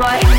Right.